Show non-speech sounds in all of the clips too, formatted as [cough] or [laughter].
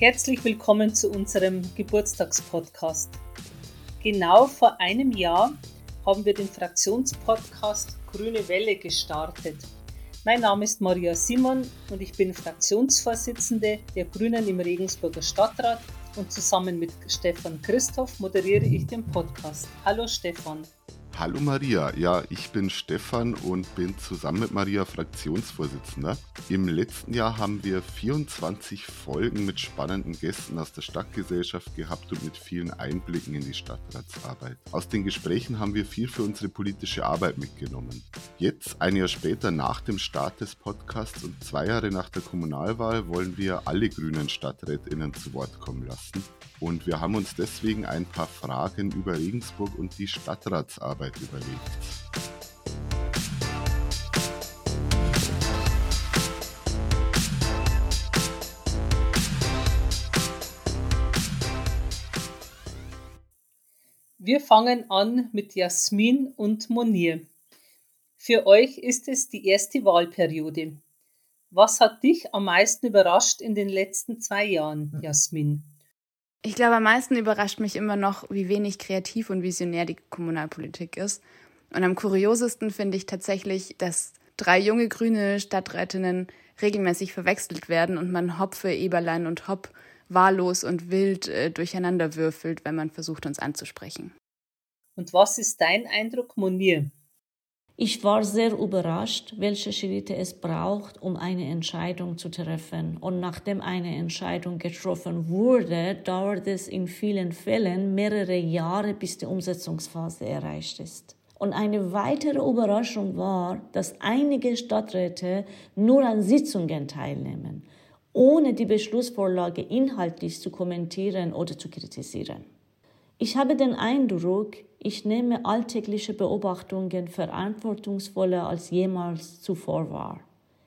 Herzlich willkommen zu unserem Geburtstagspodcast. Genau vor einem Jahr haben wir den Fraktionspodcast Grüne Welle gestartet. Mein Name ist Maria Simon und ich bin Fraktionsvorsitzende der Grünen im Regensburger Stadtrat und zusammen mit Stefan Christoph moderiere ich den Podcast. Hallo Stefan. Hallo Maria, ja, ich bin Stefan und bin zusammen mit Maria Fraktionsvorsitzender. Im letzten Jahr haben wir 24 Folgen mit spannenden Gästen aus der Stadtgesellschaft gehabt und mit vielen Einblicken in die Stadtratsarbeit. Aus den Gesprächen haben wir viel für unsere politische Arbeit mitgenommen. Jetzt, ein Jahr später nach dem Start des Podcasts und zwei Jahre nach der Kommunalwahl, wollen wir alle grünen StadträtInnen zu Wort kommen lassen. Und wir haben uns deswegen ein paar Fragen über Regensburg und die Stadtratsarbeit überlegt. Wir fangen an mit Jasmin und Monir. Für euch ist es die erste Wahlperiode. Was hat dich am meisten überrascht in den letzten zwei Jahren, Jasmin? Ich glaube, am meisten überrascht mich immer noch, wie wenig kreativ und visionär die Kommunalpolitik ist. Und am kuriosesten finde ich tatsächlich, dass drei junge grüne Stadträtinnen regelmäßig verwechselt werden und man Hopfe, Eberlein und Hopp wahllos und wild äh, durcheinander würfelt, wenn man versucht, uns anzusprechen. Und was ist dein Eindruck, Monir? Ich war sehr überrascht, welche Schritte es braucht, um eine Entscheidung zu treffen. Und nachdem eine Entscheidung getroffen wurde, dauert es in vielen Fällen mehrere Jahre, bis die Umsetzungsphase erreicht ist. Und eine weitere Überraschung war, dass einige Stadträte nur an Sitzungen teilnehmen, ohne die Beschlussvorlage inhaltlich zu kommentieren oder zu kritisieren. Ich habe den Eindruck, ich nehme alltägliche Beobachtungen verantwortungsvoller als jemals zuvor wahr.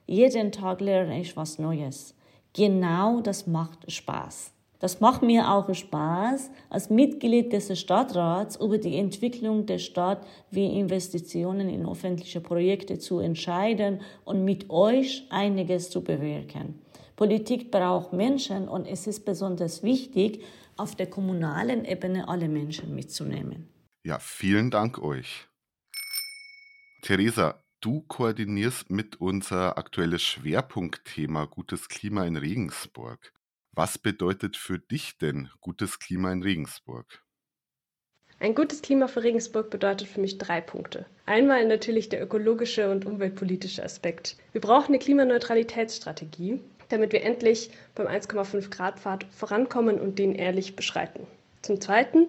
Jeden Tag lerne ich was Neues. Genau das macht Spaß. Das macht mir auch Spaß, als Mitglied des Stadtrats über die Entwicklung der Stadt wie Investitionen in öffentliche Projekte zu entscheiden und mit euch einiges zu bewirken. Politik braucht Menschen und es ist besonders wichtig, auf der kommunalen Ebene alle Menschen mitzunehmen. Ja, vielen Dank euch. Theresa, du koordinierst mit unser aktuelles Schwerpunktthema Gutes Klima in Regensburg. Was bedeutet für dich denn gutes Klima in Regensburg? Ein gutes Klima für Regensburg bedeutet für mich drei Punkte. Einmal natürlich der ökologische und umweltpolitische Aspekt. Wir brauchen eine Klimaneutralitätsstrategie, damit wir endlich beim 1,5 Grad Pfad vorankommen und den ehrlich beschreiten. Zum Zweiten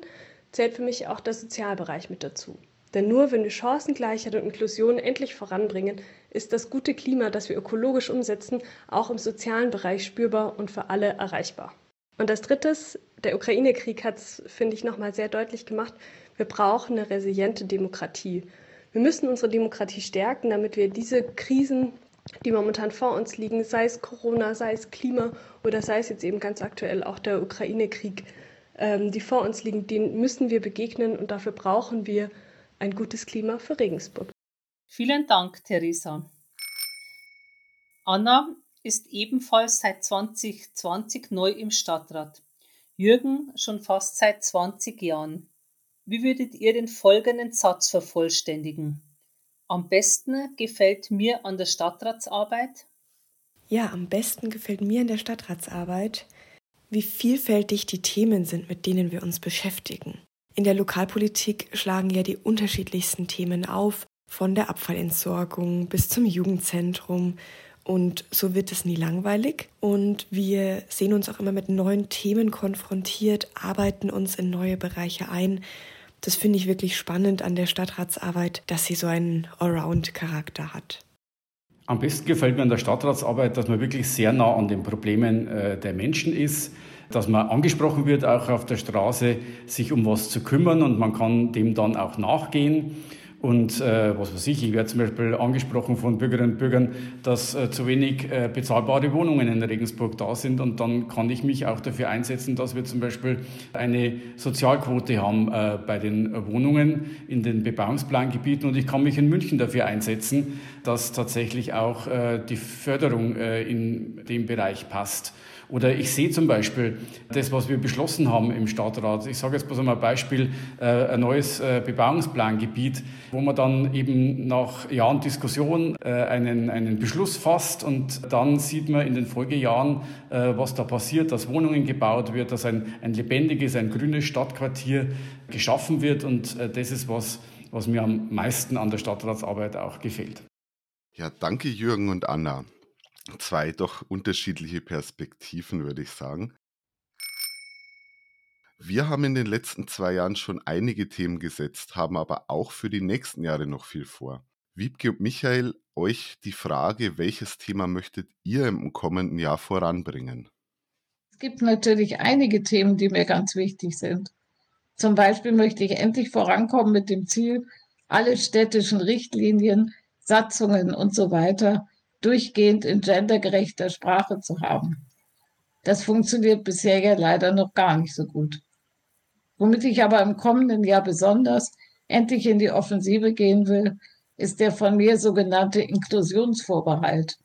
zählt für mich auch der Sozialbereich mit dazu. Denn nur wenn wir Chancengleichheit und Inklusion endlich voranbringen, ist das gute Klima, das wir ökologisch umsetzen, auch im sozialen Bereich spürbar und für alle erreichbar. Und als drittes, der Ukraine-Krieg hat es, finde ich, nochmal sehr deutlich gemacht, wir brauchen eine resiliente Demokratie. Wir müssen unsere Demokratie stärken, damit wir diese Krisen die momentan vor uns liegen, sei es Corona, sei es Klima oder sei es jetzt eben ganz aktuell auch der Ukraine-Krieg, ähm, die vor uns liegen, denen müssen wir begegnen und dafür brauchen wir ein gutes Klima für Regensburg. Vielen Dank, Theresa. Anna ist ebenfalls seit 2020 neu im Stadtrat. Jürgen schon fast seit 20 Jahren. Wie würdet ihr den folgenden Satz vervollständigen? Am besten gefällt mir an der Stadtratsarbeit? Ja, am besten gefällt mir in der Stadtratsarbeit, wie vielfältig die Themen sind, mit denen wir uns beschäftigen. In der Lokalpolitik schlagen ja die unterschiedlichsten Themen auf, von der Abfallentsorgung bis zum Jugendzentrum. Und so wird es nie langweilig. Und wir sehen uns auch immer mit neuen Themen konfrontiert, arbeiten uns in neue Bereiche ein das finde ich wirklich spannend an der Stadtratsarbeit, dass sie so einen Allround-Charakter hat. Am besten gefällt mir an der Stadtratsarbeit, dass man wirklich sehr nah an den Problemen äh, der Menschen ist, dass man angesprochen wird, auch auf der Straße, sich um was zu kümmern und man kann dem dann auch nachgehen. Und äh, was weiß ich, ich werde zum Beispiel angesprochen von Bürgerinnen und Bürgern, dass äh, zu wenig äh, bezahlbare Wohnungen in Regensburg da sind. Und dann kann ich mich auch dafür einsetzen, dass wir zum Beispiel eine Sozialquote haben äh, bei den Wohnungen in den Bebauungsplangebieten. Und ich kann mich in München dafür einsetzen, dass tatsächlich auch äh, die Förderung äh, in dem Bereich passt. Oder ich sehe zum Beispiel das, was wir beschlossen haben im Stadtrat. Ich sage jetzt bloß einmal ein Beispiel, äh, ein neues äh, Bebauungsplangebiet, wo man dann eben nach Jahren Diskussion äh, einen, einen Beschluss fasst und dann sieht man in den Folgejahren, was da passiert, dass Wohnungen gebaut wird, dass ein, ein lebendiges, ein grünes Stadtquartier geschaffen wird und das ist was, was mir am meisten an der Stadtratsarbeit auch gefällt. Ja, danke Jürgen und Anna zwei doch unterschiedliche Perspektiven, würde ich sagen. Wir haben in den letzten zwei Jahren schon einige Themen gesetzt, haben aber auch für die nächsten Jahre noch viel vor. Wiebke und Michael, euch die Frage, welches Thema möchtet ihr im kommenden Jahr voranbringen? Es gibt natürlich einige Themen, die mir ganz wichtig sind. Zum Beispiel möchte ich endlich vorankommen mit dem Ziel, alle städtischen Richtlinien, Satzungen und so weiter durchgehend in gendergerechter Sprache zu haben. Das funktioniert bisher ja leider noch gar nicht so gut. Womit ich aber im kommenden Jahr besonders endlich in die Offensive gehen will, ist der von mir sogenannte Inklusionsvorbehalt.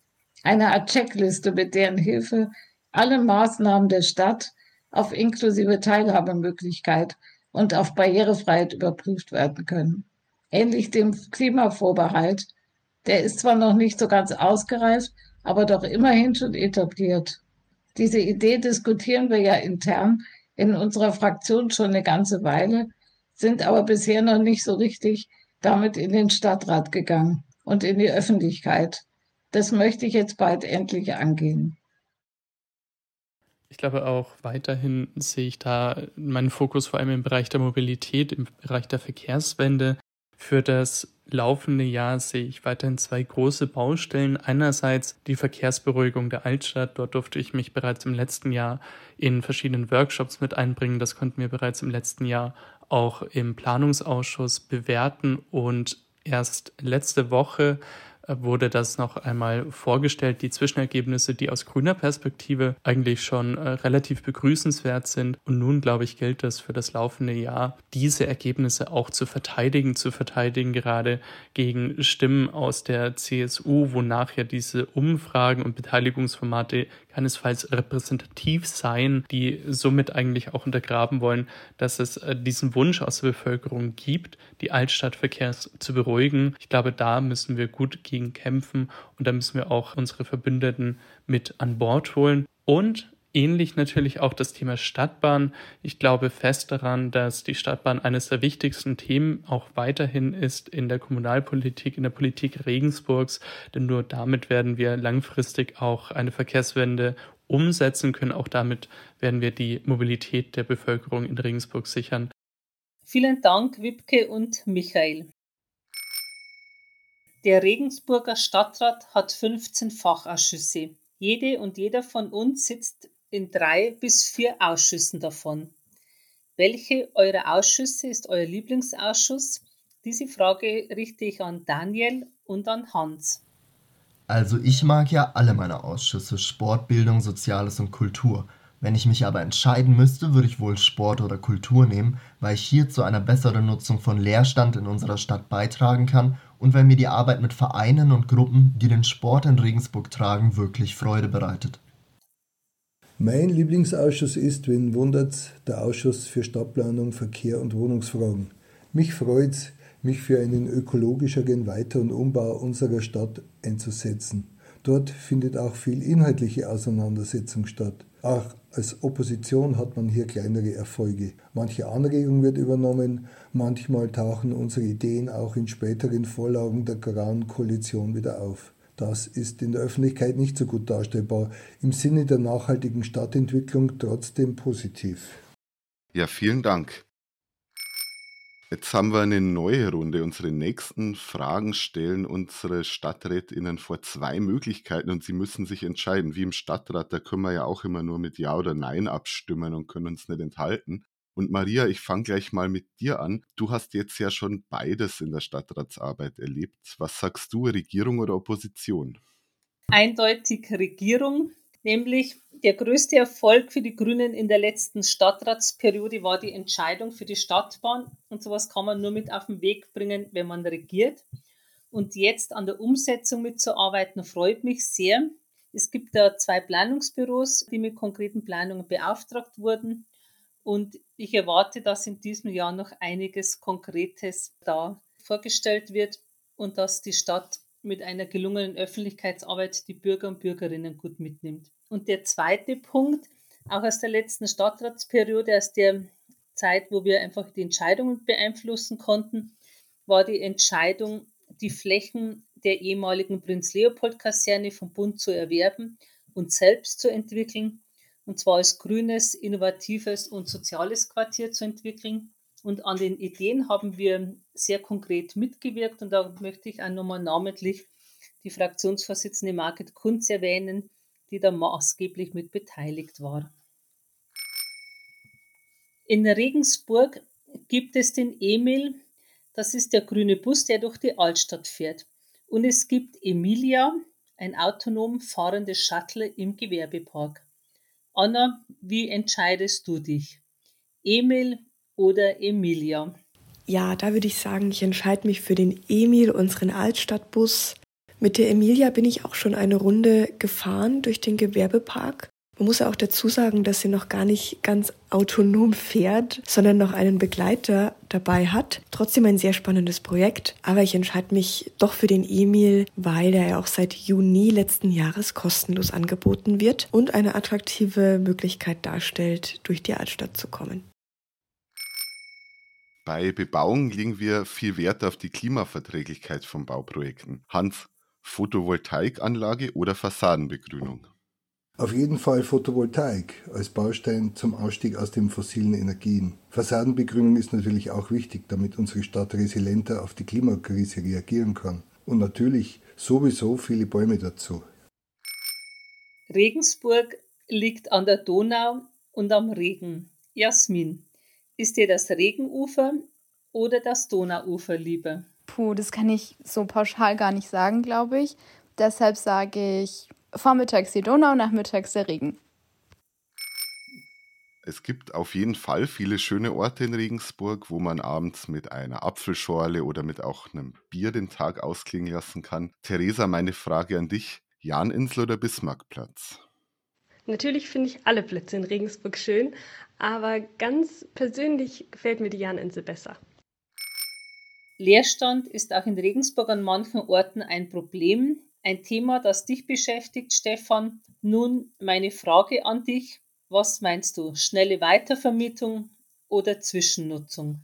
Eine Art Checkliste, mit deren Hilfe alle Maßnahmen der Stadt auf inklusive Teilhabemöglichkeit und auf Barrierefreiheit überprüft werden können. Ähnlich dem Klimavorbehalt, der ist zwar noch nicht so ganz ausgereift, aber doch immerhin schon etabliert. Diese Idee diskutieren wir ja intern in unserer Fraktion schon eine ganze Weile, sind aber bisher noch nicht so richtig damit in den Stadtrat gegangen und in die Öffentlichkeit. Das möchte ich jetzt bald endlich angehen. Ich glaube auch weiterhin sehe ich da meinen Fokus vor allem im Bereich der Mobilität, im Bereich der Verkehrswende. Für das laufende Jahr sehe ich weiterhin zwei große Baustellen. Einerseits die Verkehrsberuhigung der Altstadt. Dort durfte ich mich bereits im letzten Jahr in verschiedenen Workshops mit einbringen. Das konnten wir bereits im letzten Jahr auch im Planungsausschuss bewerten und erst letzte Woche wurde das noch einmal vorgestellt, die Zwischenergebnisse, die aus grüner Perspektive eigentlich schon äh, relativ begrüßenswert sind. Und nun, glaube ich, gilt es für das laufende Jahr, diese Ergebnisse auch zu verteidigen, zu verteidigen, gerade gegen Stimmen aus der CSU, wonach ja diese Umfragen und Beteiligungsformate keinesfalls repräsentativ seien, die somit eigentlich auch untergraben wollen, dass es äh, diesen Wunsch aus der Bevölkerung gibt, die Altstadtverkehrs zu beruhigen. Ich glaube, da müssen wir gut gegen kämpfen und da müssen wir auch unsere Verbündeten mit an Bord holen. Und Ähnlich natürlich auch das Thema Stadtbahn. Ich glaube fest daran, dass die Stadtbahn eines der wichtigsten Themen auch weiterhin ist in der Kommunalpolitik, in der Politik Regensburgs, denn nur damit werden wir langfristig auch eine Verkehrswende umsetzen können. Auch damit werden wir die Mobilität der Bevölkerung in Regensburg sichern. Vielen Dank, Wipke und Michael. Der Regensburger Stadtrat hat 15 Fachausschüsse. Jede und jeder von uns sitzt in drei bis vier Ausschüssen davon. Welche eurer Ausschüsse ist euer Lieblingsausschuss? Diese Frage richte ich an Daniel und an Hans. Also ich mag ja alle meine Ausschüsse, Sport, Bildung, Soziales und Kultur. Wenn ich mich aber entscheiden müsste, würde ich wohl Sport oder Kultur nehmen, weil ich hier zu einer besseren Nutzung von Leerstand in unserer Stadt beitragen kann und weil mir die Arbeit mit Vereinen und Gruppen, die den Sport in Regensburg tragen, wirklich Freude bereitet. Mein Lieblingsausschuss ist, wenn wundert's, der Ausschuss für Stadtplanung, Verkehr und Wohnungsfragen. Mich freut's, mich für einen ökologischeren Weiter- und Umbau unserer Stadt einzusetzen. Dort findet auch viel inhaltliche Auseinandersetzung statt. Auch als Opposition hat man hier kleinere Erfolge. Manche Anregung wird übernommen, manchmal tauchen unsere Ideen auch in späteren Vorlagen der Grauen Koalition wieder auf. Das ist in der Öffentlichkeit nicht so gut darstellbar. Im Sinne der nachhaltigen Stadtentwicklung trotzdem positiv. Ja, vielen Dank. Jetzt haben wir eine neue Runde. Unsere nächsten Fragen stellen unsere StadträtInnen vor zwei Möglichkeiten und sie müssen sich entscheiden. Wie im Stadtrat, da können wir ja auch immer nur mit Ja oder Nein abstimmen und können uns nicht enthalten. Und Maria, ich fange gleich mal mit dir an. Du hast jetzt ja schon beides in der Stadtratsarbeit erlebt. Was sagst du, Regierung oder Opposition? Eindeutig Regierung, nämlich der größte Erfolg für die Grünen in der letzten Stadtratsperiode war die Entscheidung für die Stadtbahn. Und sowas kann man nur mit auf den Weg bringen, wenn man regiert. Und jetzt an der Umsetzung mitzuarbeiten, freut mich sehr. Es gibt da zwei Planungsbüros, die mit konkreten Planungen beauftragt wurden. Und ich erwarte, dass in diesem Jahr noch einiges Konkretes da vorgestellt wird und dass die Stadt mit einer gelungenen Öffentlichkeitsarbeit die Bürger und Bürgerinnen gut mitnimmt. Und der zweite Punkt, auch aus der letzten Stadtratsperiode, aus der Zeit, wo wir einfach die Entscheidungen beeinflussen konnten, war die Entscheidung, die Flächen der ehemaligen Prinz-Leopold-Kaserne vom Bund zu erwerben und selbst zu entwickeln, und zwar als grünes, innovatives und soziales Quartier zu entwickeln. Und an den Ideen haben wir sehr konkret mitgewirkt und da möchte ich auch nochmal namentlich die Fraktionsvorsitzende Margit Kunz erwähnen, die da maßgeblich mit beteiligt war. In Regensburg gibt es den Emil, das ist der grüne Bus, der durch die Altstadt fährt. Und es gibt Emilia, ein autonom fahrendes Shuttle im Gewerbepark. Anna, wie entscheidest du dich? Emil oder Emilia? Ja, da würde ich sagen, ich entscheide mich für den Emil, unseren Altstadtbus. Mit der Emilia bin ich auch schon eine Runde gefahren durch den Gewerbepark man muss ja auch dazu sagen, dass sie noch gar nicht ganz autonom fährt, sondern noch einen Begleiter dabei hat. Trotzdem ein sehr spannendes Projekt. Aber ich entscheide mich doch für den Emil, weil der ja auch seit Juni letzten Jahres kostenlos angeboten wird und eine attraktive Möglichkeit darstellt, durch die Altstadt zu kommen. Bei Bebauung legen wir viel Wert auf die Klimaverträglichkeit von Bauprojekten. Hans, Photovoltaikanlage oder Fassadenbegrünung? Auf jeden Fall Photovoltaik als Baustein zum Ausstieg aus den fossilen Energien. Fassadenbegrünung ist natürlich auch wichtig, damit unsere Stadt resilienter auf die Klimakrise reagieren kann. Und natürlich sowieso viele Bäume dazu. Regensburg liegt an der Donau und am Regen. Jasmin, ist dir das Regenufer oder das Donauufer lieber? Puh, das kann ich so pauschal gar nicht sagen, glaube ich. Deshalb sage ich Vormittags die Donau, nachmittags der Regen. Es gibt auf jeden Fall viele schöne Orte in Regensburg, wo man abends mit einer Apfelschorle oder mit auch einem Bier den Tag ausklingen lassen kann. Theresa, meine Frage an dich: Janinsel oder Bismarckplatz? Natürlich finde ich alle Plätze in Regensburg schön, aber ganz persönlich gefällt mir die Janinsel besser. Leerstand ist auch in Regensburg an manchen Orten ein Problem. Ein Thema, das dich beschäftigt, Stefan. Nun meine Frage an dich. Was meinst du? Schnelle Weitervermietung oder Zwischennutzung?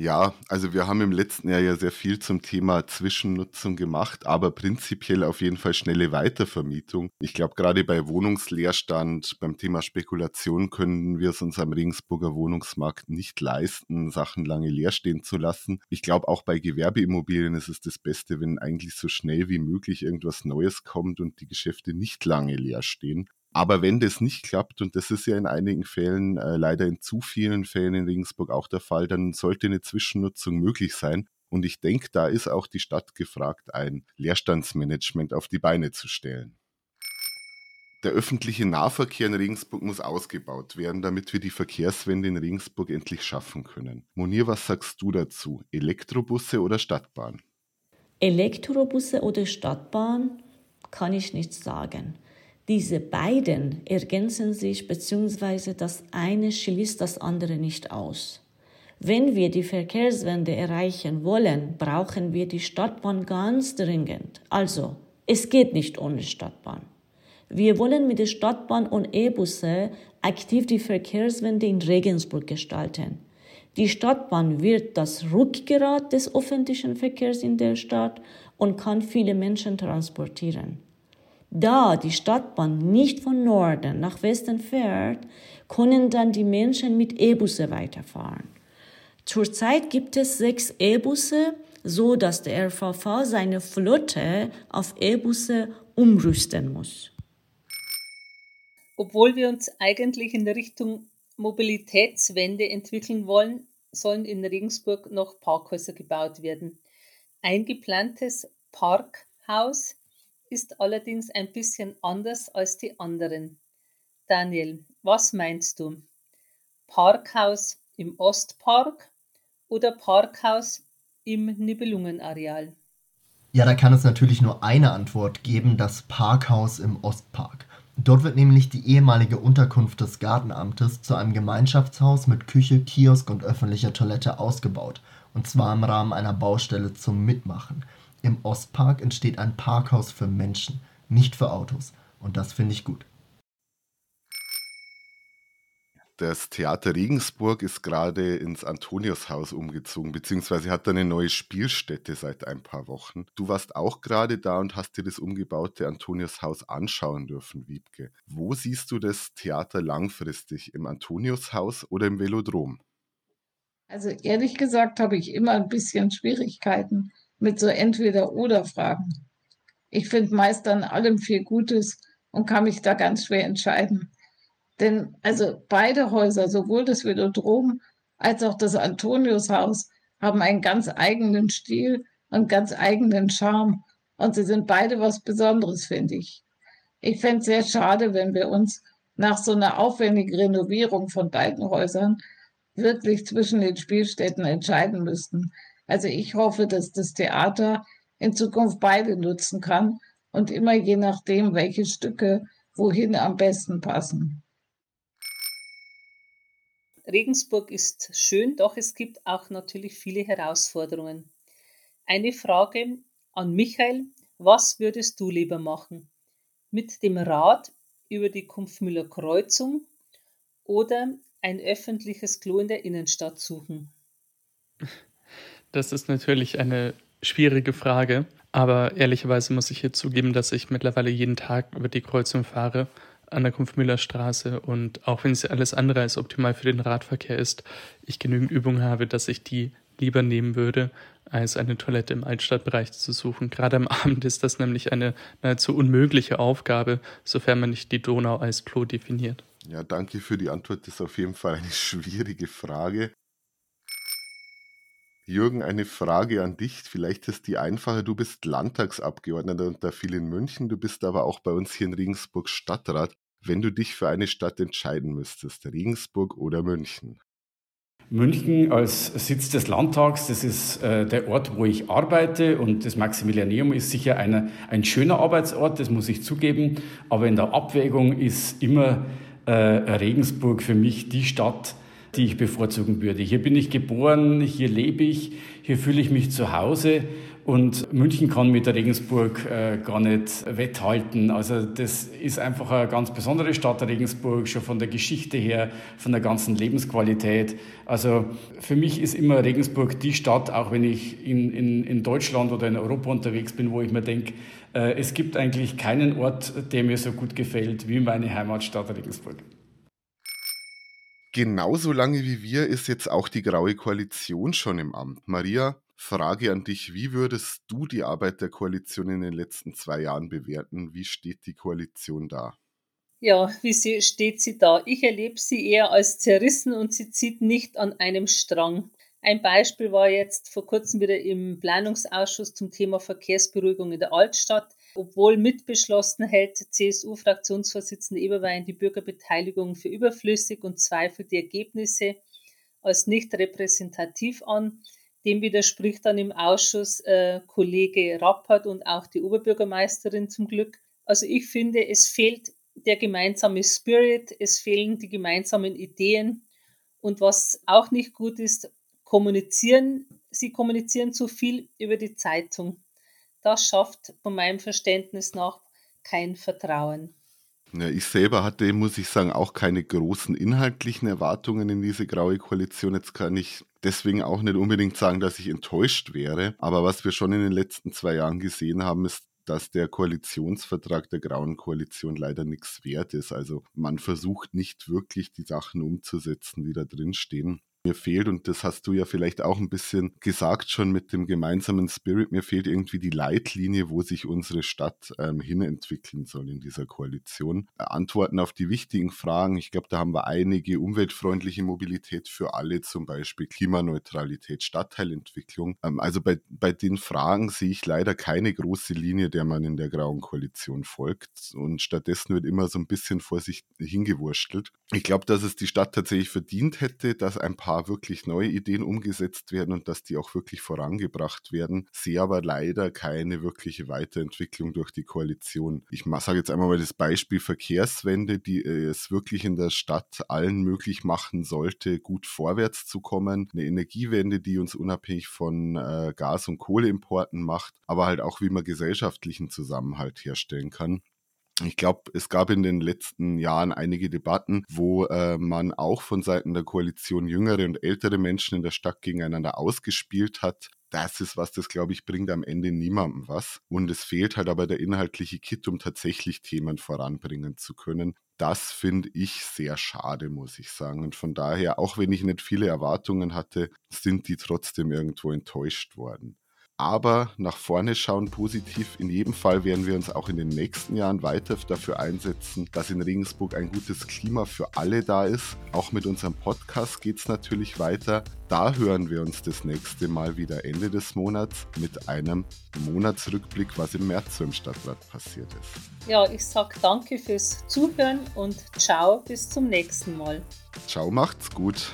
Ja, also wir haben im letzten Jahr ja sehr viel zum Thema Zwischennutzung gemacht, aber prinzipiell auf jeden Fall schnelle Weitervermietung. Ich glaube, gerade bei Wohnungsleerstand, beim Thema Spekulation können wir es uns am Regensburger Wohnungsmarkt nicht leisten, Sachen lange leer stehen zu lassen. Ich glaube, auch bei Gewerbeimmobilien ist es das Beste, wenn eigentlich so schnell wie möglich irgendwas Neues kommt und die Geschäfte nicht lange leer stehen. Aber wenn das nicht klappt, und das ist ja in einigen Fällen, äh, leider in zu vielen Fällen in Regensburg auch der Fall, dann sollte eine Zwischennutzung möglich sein. Und ich denke, da ist auch die Stadt gefragt, ein Leerstandsmanagement auf die Beine zu stellen. Der öffentliche Nahverkehr in Regensburg muss ausgebaut werden, damit wir die Verkehrswende in Regensburg endlich schaffen können. Monir, was sagst du dazu? Elektrobusse oder Stadtbahn? Elektrobusse oder Stadtbahn kann ich nicht sagen. Diese beiden ergänzen sich bzw. das eine schließt das andere nicht aus. Wenn wir die Verkehrswende erreichen wollen, brauchen wir die Stadtbahn ganz dringend. Also, es geht nicht ohne Stadtbahn. Wir wollen mit der Stadtbahn und E-Busse aktiv die Verkehrswende in Regensburg gestalten. Die Stadtbahn wird das Rückgrat des öffentlichen Verkehrs in der Stadt und kann viele Menschen transportieren. Da die Stadtbahn nicht von Norden nach Westen fährt, können dann die Menschen mit E-Busse weiterfahren. Zurzeit gibt es sechs E-Busse, so dass der RVV seine Flotte auf E-Busse umrüsten muss. Obwohl wir uns eigentlich in Richtung Mobilitätswende entwickeln wollen, sollen in Regensburg noch Parkhäuser gebaut werden. Ein geplantes Parkhaus ist allerdings ein bisschen anders als die anderen. Daniel, was meinst du? Parkhaus im Ostpark oder Parkhaus im Nibelungenareal? Ja, da kann es natürlich nur eine Antwort geben, das Parkhaus im Ostpark. Dort wird nämlich die ehemalige Unterkunft des Gartenamtes zu einem Gemeinschaftshaus mit Küche, Kiosk und öffentlicher Toilette ausgebaut, und zwar im Rahmen einer Baustelle zum Mitmachen. Im Ostpark entsteht ein Parkhaus für Menschen, nicht für Autos, und das finde ich gut. Das Theater Regensburg ist gerade ins Antoniushaus umgezogen, beziehungsweise hat da eine neue Spielstätte seit ein paar Wochen. Du warst auch gerade da und hast dir das umgebaute Antoniushaus anschauen dürfen, Wiebke. Wo siehst du das Theater langfristig? Im Antoniushaus oder im Velodrom? Also ehrlich gesagt habe ich immer ein bisschen Schwierigkeiten mit so Entweder-Oder-Fragen. Ich finde meist an allem viel Gutes und kann mich da ganz schwer entscheiden. Denn also beide Häuser, sowohl das Velodrom als auch das Antoniushaus, haben einen ganz eigenen Stil und ganz eigenen Charme. Und sie sind beide was Besonderes, finde ich. Ich fände es sehr schade, wenn wir uns nach so einer aufwendigen Renovierung von beiden Häusern wirklich zwischen den Spielstätten entscheiden müssten. Also ich hoffe, dass das Theater in Zukunft beide nutzen kann und immer je nachdem, welche Stücke wohin am besten passen. Regensburg ist schön, doch es gibt auch natürlich viele Herausforderungen. Eine Frage an Michael, was würdest du lieber machen? Mit dem Rad über die Kumpfmüller Kreuzung oder ein öffentliches Klo in der Innenstadt suchen? Das ist natürlich eine schwierige Frage, aber ehrlicherweise muss ich hier zugeben, dass ich mittlerweile jeden Tag über die Kreuzung fahre an der Kumpfmüllerstraße und auch wenn es alles andere als optimal für den Radverkehr ist, ich genügend Übung habe, dass ich die lieber nehmen würde, als eine Toilette im Altstadtbereich zu suchen. Gerade am [laughs] Abend ist das nämlich eine nahezu unmögliche Aufgabe, sofern man nicht die Donau als Klo definiert. Ja, danke für die Antwort. Das ist auf jeden Fall eine [laughs] schwierige Frage. Jürgen, eine Frage an dich. Vielleicht ist die einfache. Du bist Landtagsabgeordneter und da viel in München. Du bist aber auch bei uns hier in Regensburg Stadtrat. Wenn du dich für eine Stadt entscheiden müsstest, Regensburg oder München? München als Sitz des Landtags, das ist äh, der Ort, wo ich arbeite und das Maximilianeum ist sicher eine, ein schöner Arbeitsort, das muss ich zugeben, aber in der Abwägung ist immer äh, Regensburg für mich die Stadt, die ich bevorzugen würde. Hier bin ich geboren, hier lebe ich, hier fühle ich mich zu Hause und München kann mit der Regensburg äh, gar nicht wetthalten. Also das ist einfach eine ganz besondere Stadt, Regensburg, schon von der Geschichte her, von der ganzen Lebensqualität. Also für mich ist immer Regensburg die Stadt, auch wenn ich in, in, in Deutschland oder in Europa unterwegs bin, wo ich mir denke, äh, es gibt eigentlich keinen Ort, der mir so gut gefällt wie meine Heimatstadt Regensburg. Genauso lange wie wir ist jetzt auch die Graue Koalition schon im Amt. Maria, Frage an dich, wie würdest du die Arbeit der Koalition in den letzten zwei Jahren bewerten? Wie steht die Koalition da? Ja, wie sie, steht sie da? Ich erlebe sie eher als zerrissen und sie zieht nicht an einem Strang. Ein Beispiel war jetzt vor kurzem wieder im Planungsausschuss zum Thema Verkehrsberuhigung in der Altstadt. Obwohl mitbeschlossen hält CSU-Fraktionsvorsitzende Eberwein die Bürgerbeteiligung für überflüssig und zweifelt die Ergebnisse als nicht repräsentativ an. Dem widerspricht dann im Ausschuss äh, Kollege Rappert und auch die Oberbürgermeisterin zum Glück. Also ich finde, es fehlt der gemeinsame Spirit, es fehlen die gemeinsamen Ideen. Und was auch nicht gut ist, kommunizieren, sie kommunizieren zu viel über die Zeitung. Das schafft von meinem Verständnis nach kein Vertrauen. Ja, ich selber hatte, muss ich sagen, auch keine großen inhaltlichen Erwartungen in diese graue Koalition. Jetzt kann ich deswegen auch nicht unbedingt sagen, dass ich enttäuscht wäre. Aber was wir schon in den letzten zwei Jahren gesehen haben, ist, dass der Koalitionsvertrag der Grauen Koalition leider nichts wert ist. Also man versucht nicht wirklich die Sachen umzusetzen, die da drin stehen mir fehlt, und das hast du ja vielleicht auch ein bisschen gesagt schon mit dem gemeinsamen Spirit, mir fehlt irgendwie die Leitlinie, wo sich unsere Stadt ähm, hinentwickeln soll in dieser Koalition. Äh, Antworten auf die wichtigen Fragen, ich glaube, da haben wir einige, umweltfreundliche Mobilität für alle zum Beispiel, Klimaneutralität, Stadtteilentwicklung. Ähm, also bei, bei den Fragen sehe ich leider keine große Linie, der man in der Grauen Koalition folgt und stattdessen wird immer so ein bisschen vor sich hingewurschtelt. Ich glaube, dass es die Stadt tatsächlich verdient hätte, dass ein paar da wirklich neue Ideen umgesetzt werden und dass die auch wirklich vorangebracht werden. Sehe aber leider keine wirkliche Weiterentwicklung durch die Koalition. Ich sage jetzt einmal mal das Beispiel Verkehrswende, die äh, es wirklich in der Stadt allen möglich machen sollte, gut vorwärts zu kommen. Eine Energiewende, die uns unabhängig von äh, Gas- und Kohleimporten macht, aber halt auch, wie man gesellschaftlichen Zusammenhalt herstellen kann. Ich glaube, es gab in den letzten Jahren einige Debatten, wo äh, man auch von Seiten der Koalition jüngere und ältere Menschen in der Stadt gegeneinander ausgespielt hat. Das ist was, das glaube ich, bringt am Ende niemandem was. Und es fehlt halt aber der inhaltliche Kit, um tatsächlich Themen voranbringen zu können. Das finde ich sehr schade, muss ich sagen. Und von daher, auch wenn ich nicht viele Erwartungen hatte, sind die trotzdem irgendwo enttäuscht worden aber nach vorne schauen positiv. In jedem Fall werden wir uns auch in den nächsten Jahren weiter dafür einsetzen, dass in Regensburg ein gutes Klima für alle da ist. Auch mit unserem Podcast geht es natürlich weiter. Da hören wir uns das nächste Mal wieder Ende des Monats mit einem Monatsrückblick, was im März so im Stadtrat passiert ist. Ja, ich sage danke fürs Zuhören und ciao, bis zum nächsten Mal. Ciao, macht's gut.